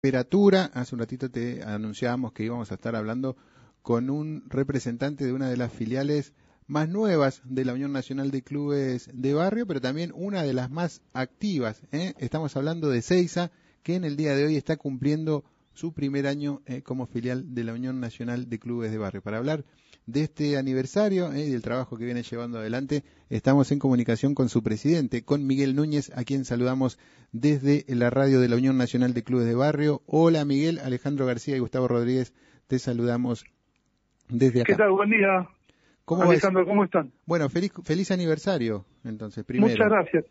temperatura. Hace un ratito te anunciábamos que íbamos a estar hablando con un representante de una de las filiales más nuevas de la Unión Nacional de Clubes de Barrio, pero también una de las más activas. ¿eh? Estamos hablando de Seiza, que en el día de hoy está cumpliendo su primer año eh, como filial de la Unión Nacional de Clubes de Barrio. Para hablar de este aniversario eh, y del trabajo que viene llevando adelante, estamos en comunicación con su presidente, con Miguel Núñez, a quien saludamos desde la radio de la Unión Nacional de Clubes de Barrio. Hola Miguel, Alejandro García y Gustavo Rodríguez, te saludamos desde acá. ¿Qué tal? Buen día. ¿Cómo Alejandro, ¿cómo están? Bueno, feliz, feliz aniversario, entonces, primero. Muchas gracias.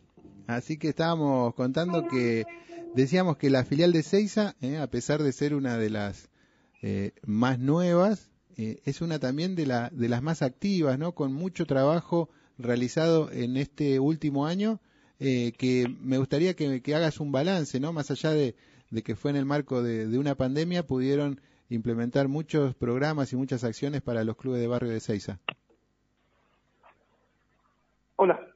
Así que estábamos contando que decíamos que la filial de Seiza, eh, a pesar de ser una de las eh, más nuevas, eh, es una también de, la, de las más activas, ¿no? Con mucho trabajo realizado en este último año, eh, que me gustaría que, hagas un balance, ¿no? Más allá de, que fue en el marco de, una pandemia, pudieron implementar muchos programas y muchas acciones para los clubes de barrio de Seiza. Hola.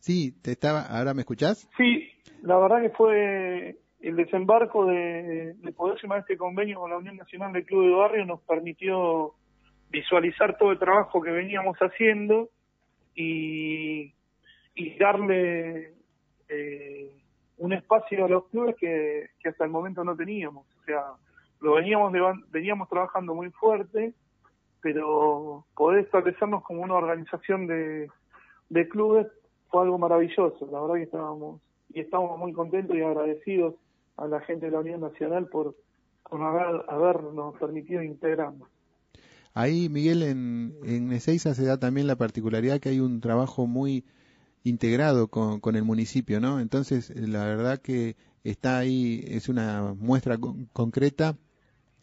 Sí, te estaba, ¿ahora me escuchás? Sí, la verdad que fue el desembarco de, poder firmar este convenio con la Unión Nacional de Club de Barrio nos permitió visualizar todo el trabajo que veníamos haciendo y, darle eh, un espacio a los clubes que, hasta el momento no teníamos. O sea, lo veníamos, veníamos trabajando muy fuerte, pero poder establecernos como una organización de clubes fue algo maravilloso. La verdad que estábamos y estamos muy contentos y agradecidos a la gente de la Unión Nacional por, por habernos permitido integrarnos. Ahí, Miguel, en, en Ezeiza se da también la particularidad que hay un trabajo muy integrado con, con el municipio, ¿no? Entonces, la verdad que está ahí, es una muestra concreta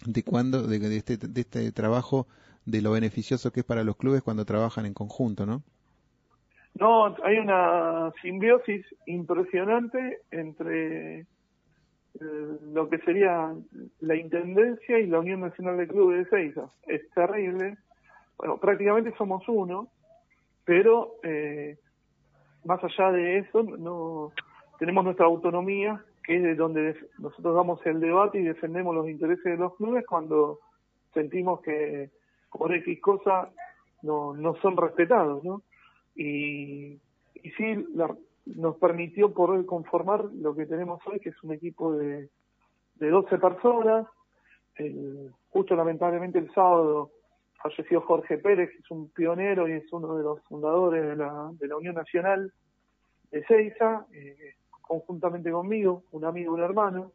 de cuando, de, de, este, de este trabajo, de lo beneficioso que es para los clubes cuando trabajan en conjunto, ¿no? No, hay una simbiosis impresionante entre eh, lo que sería la Intendencia y la Unión Nacional de Clubes de Seiza. Es terrible. Bueno, prácticamente somos uno, pero eh, más allá de eso, no tenemos nuestra autonomía, que es de donde nosotros damos el debate y defendemos los intereses de los clubes cuando sentimos que por X cosa no, no son respetados, ¿no? Y, y sí, la, nos permitió poder conformar lo que tenemos hoy, que es un equipo de, de 12 personas. justo lamentablemente el sábado falleció Jorge Pérez, que es un pionero y es uno de los fundadores de la, de la Unión Nacional de Seiza, eh, conjuntamente conmigo, un amigo, un hermano,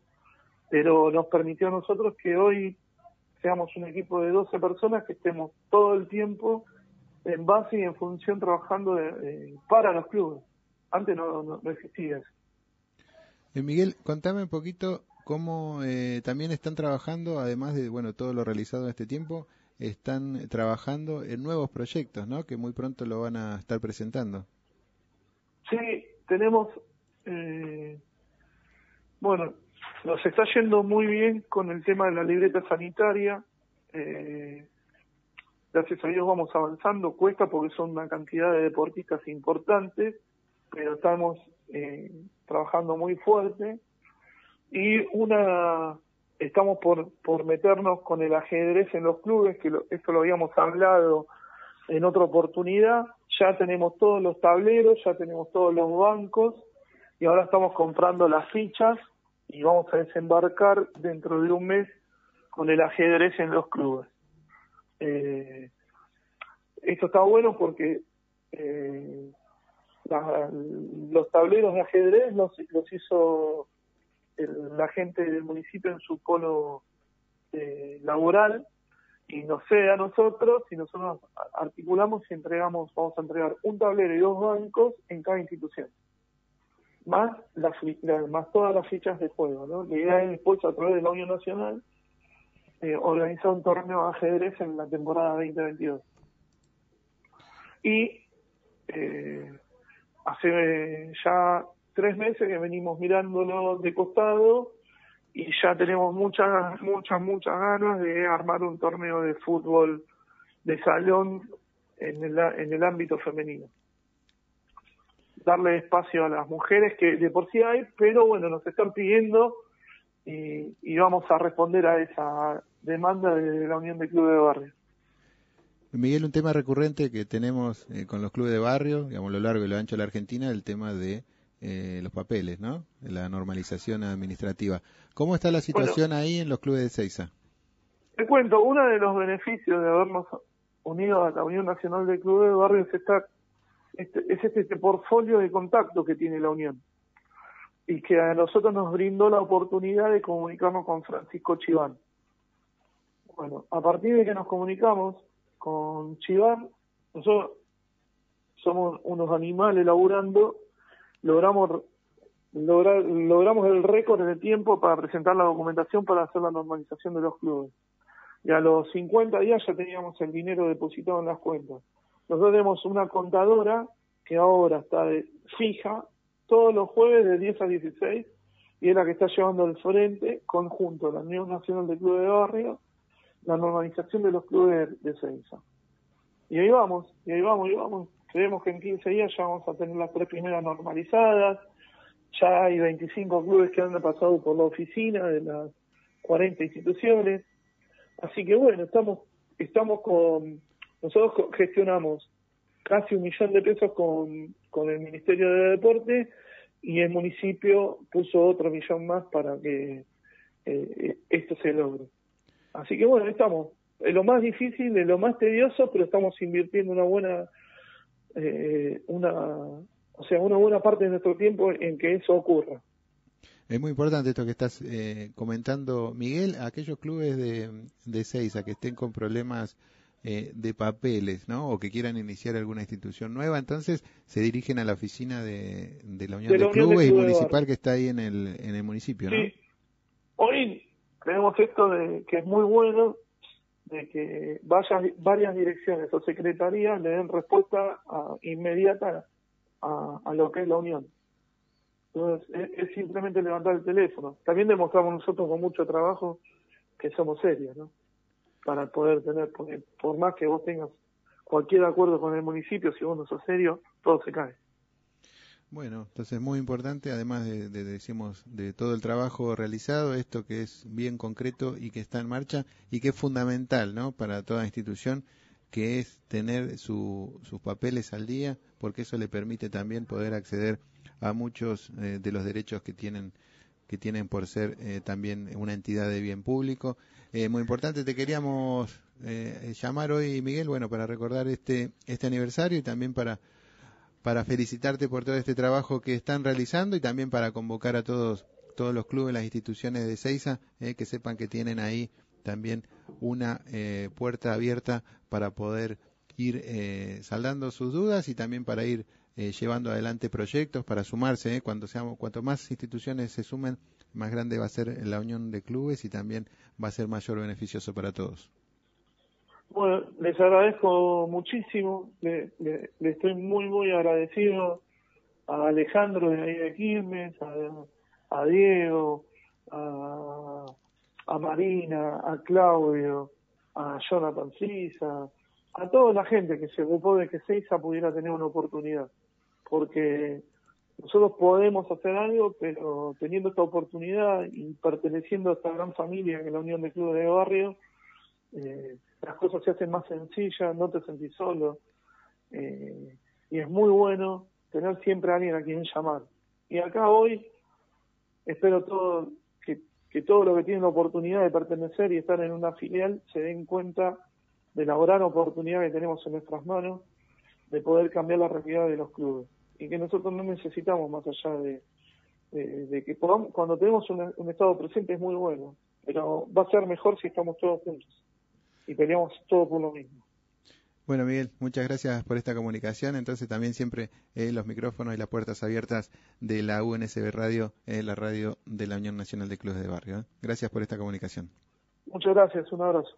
pero nos permitió a nosotros que hoy seamos un equipo de 12 personas que estemos todo el tiempo en base y en función trabajando para los clubes antes no, no, existía eso. Eh, Miguel, contame un poquito cómo eh, también están trabajando, además de bueno todo lo realizado en este tiempo, están trabajando en nuevos proyectos, ¿no? Que muy pronto lo van a estar presentando. Sí, tenemos, eh, bueno, nos está yendo muy bien con el tema de la libreta sanitaria. Eh, gracias a Dios vamos avanzando, cuesta porque son una cantidad de deportistas importantes pero estamos eh, trabajando muy fuerte y una estamos por, por meternos con el ajedrez en los clubes, que esto lo habíamos hablado en otra oportunidad, ya tenemos todos los tableros, ya tenemos todos los bancos y ahora estamos comprando las fichas y vamos a desembarcar dentro de un mes con el ajedrez en los clubes. Eh, esto está bueno porque eh, los tableros de ajedrez los, los hizo la gente del municipio en su polo eh, laboral y no sé a nosotros si nosotros articulamos y entregamos, vamos a entregar un tablero y dos bancos en cada institución. Más, las, más todas las fichas de juego. ¿no? La idea es después, a través de la Unión Nacional, eh, organizar un torneo de ajedrez en la temporada 2022. Y eh, hace ya tres meses que venimos mirándolo de costado y ya tenemos muchas, muchas, muchas ganas de armar un torneo de fútbol de salón en el, en el ámbito femenino. Darle espacio a las mujeres que de por sí hay, pero bueno, nos están pidiendo y, vamos a responder a esa demanda de la Unión de Clubes de Barrio. Miguel, un tema recurrente que tenemos eh, con los clubes de barrio, digamos, a lo largo y lo ancho de la Argentina, el tema de eh, los papeles, ¿no? La normalización administrativa. ¿Cómo está la situación ahí en los clubes de Seiza? Te cuento, uno de los beneficios de habernos unido a la Unión Nacional de Clubes de Barrio es, estar, este, es este, este portfolio de contacto que tiene la Unión y que a nosotros nos brindó la oportunidad de comunicarnos con Francisco Chiván. Bueno, a partir de que nos comunicamos con Chiván, nosotros somos unos animales laburando, logramos lograr, logramos el récord de tiempo para presentar la documentación para hacer la normalización de los clubes. Y a los 50 días ya teníamos el dinero depositado en las cuentas. Nosotros tenemos una contadora que ahora está fija todos los jueves de 10 a 16 y es la que está llevando al frente, conjunto, la Unión Nacional de Clubes de Barrio, la normalización de los clubes de Ceiza. Y ahí vamos, y ahí vamos, y vamos. Creemos que en 15 días ya vamos a tener las tres primeras normalizadas, ya hay 25 clubes que han pasado por la oficina de las 40 instituciones. Así que bueno, estamos, estamos con, nosotros gestionamos casi un millón de pesos con, con el Ministerio de Deporte y el municipio puso otro millón más para que eh, esto se logre. Así que bueno, estamos. Es lo más difícil, es lo más tedioso, pero estamos invirtiendo una buena, eh, una, o sea, una buena parte de nuestro tiempo en que eso ocurra. Es muy importante esto que estás eh, comentando, Miguel. Aquellos clubes de, de Seiza que estén con problemas eh, de papeles, ¿no? O que quieran iniciar alguna institución nueva, entonces se dirigen a la oficina de, la Unión de, Clubes y Municipal que está ahí en el, en el municipio, ¿no? Sí. Tenemos esto de que es muy bueno de que vaya, varias direcciones o secretarías le den respuesta inmediata a, lo que es la Unión. Entonces, es, simplemente levantar el teléfono. También demostramos nosotros con mucho trabajo que somos serios, ¿no? para poder tener, porque por más que vos tengas cualquier acuerdo con el municipio, si vos no sos serio, todo se cae. Bueno, entonces muy importante, además de, decimos, de todo el trabajo realizado, esto que es bien concreto y que está en marcha y que es fundamental, ¿no? Para toda institución, que es tener sus papeles al día, porque eso le permite también poder acceder a muchos eh, de los derechos que tienen que tienen por ser eh, también una entidad de bien público. Eh, muy importante, te queríamos eh, llamar hoy, Miguel, bueno, para recordar este, este aniversario y también para, para felicitarte por todo este trabajo que están realizando y también para convocar a todos, todos los clubes, las instituciones de Seiza, que sepan que tienen ahí también una puerta abierta para poder ir saldando sus dudas y también para ir eh, llevando adelante proyectos para sumarse. ¿eh? Cuando seamos, cuanto más instituciones se sumen, más grande va a ser la unión de clubes y también va a ser mayor beneficioso para todos. Bueno, les agradezco muchísimo, le, estoy muy, muy agradecido a Alejandro de ahí de Quilmes, a, Diego, a, a, Marina, a Claudio, a Jonathan Sisa, a toda la gente que se ocupó de que Seiza pudiera tener una oportunidad porque nosotros podemos hacer algo, pero teniendo esta oportunidad y perteneciendo a esta gran familia que es la Unión de Clubes de Barrio, eh, las cosas se hacen más sencillas, no te sentís solo, eh, y es muy bueno tener siempre a alguien a quien llamar. Y acá hoy espero todo que, que todos los que tienen la oportunidad de pertenecer y estar en una filial se den cuenta de la gran oportunidad que tenemos en nuestras manos de poder cambiar la realidad de los clubes y que nosotros no necesitamos más allá de, que podamos, cuando tenemos un, estado presente es muy bueno, pero va a ser mejor si estamos todos juntos y peleamos todos por lo mismo. Bueno, Miguel, muchas gracias por esta comunicación. Entonces, también siempre eh, los micrófonos y las puertas abiertas de la UNSB Radio, eh, la radio de la Unión Nacional de Clubes de Barrio. ¿eh? Gracias por esta comunicación. Muchas gracias, un abrazo.